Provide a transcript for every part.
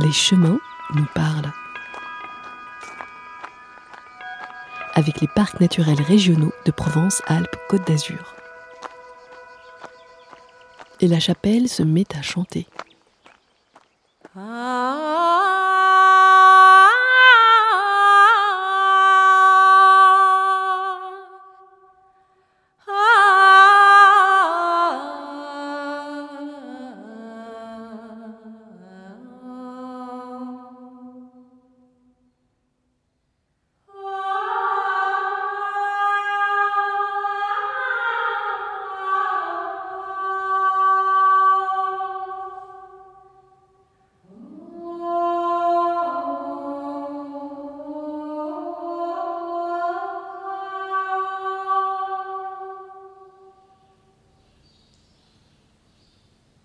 les chemins nous parlent. Avec les parcs naturels régionaux de Provence-Alpes-Côte d'Azur. Et la chapelle se met à chanter.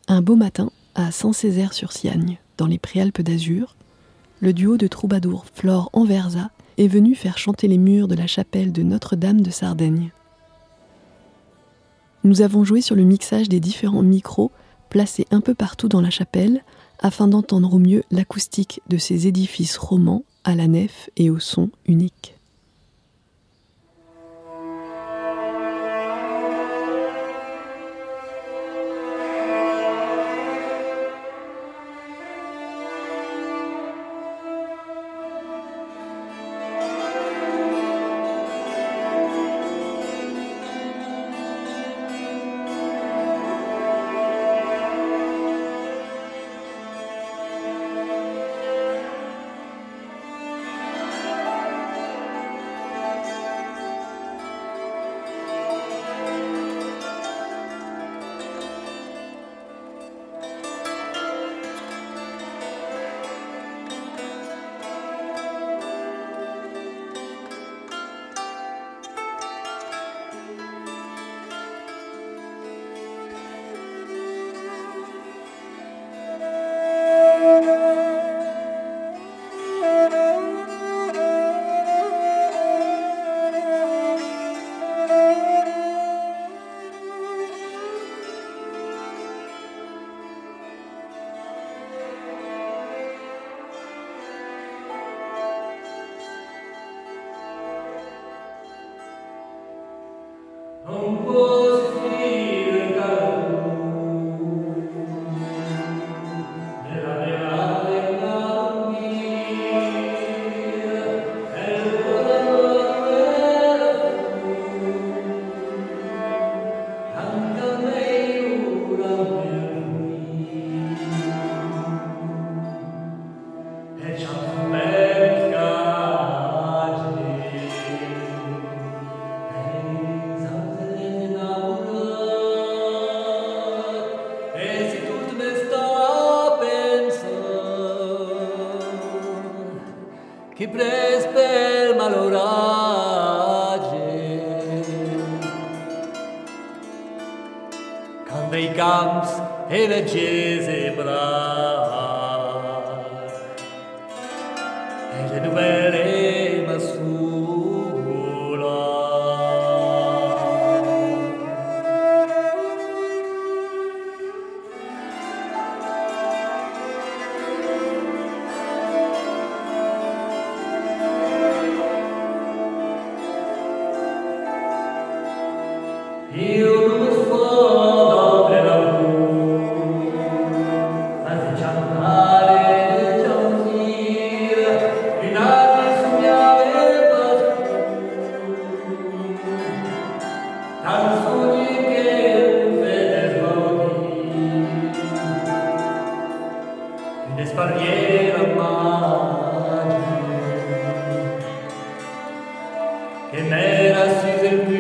Un beau matin, à Saint-Césaire-sur-Siagne, dans les Préalpes d'Azur, le duo de troubadours Flore Anversa est venu faire chanter les murs de la chapelle de Notre-Dame de Sardaigne. Nous avons joué sur le mixage des différents micros placés un peu partout dans la chapelle afin d'entendre au mieux l'acoustique de ces édifices romans à la nef et au son unique. Oh, presper malorage. Când in camps elegeze bra, ele nu m'era assise il più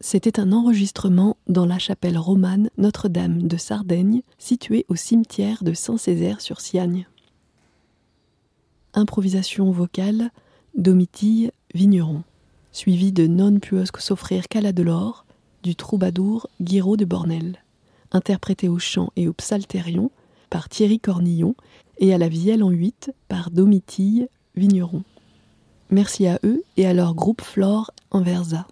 c'était un enregistrement dans la chapelle romane Notre-Dame de Sardaigne, située au cimetière de Saint-Césaire-sur-Siagne. Improvisation vocale, Domitille Vigneron, suivi de Non puosque s'offrir de l'or, du troubadour Guiraud de Bornel, interprété au chant et au psalterion par Thierry Cornillon et à la vielle en huit par Domitille Vigneron. Merci à eux et à leur groupe Flore Anversa.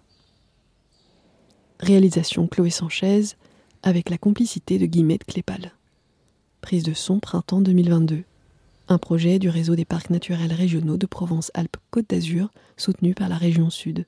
Réalisation Chloé Sanchez avec la complicité de Guillemette Clépal. Prise de son printemps 2022. Un projet du réseau des parcs naturels régionaux de Provence-Alpes-Côte d'Azur soutenu par la région Sud.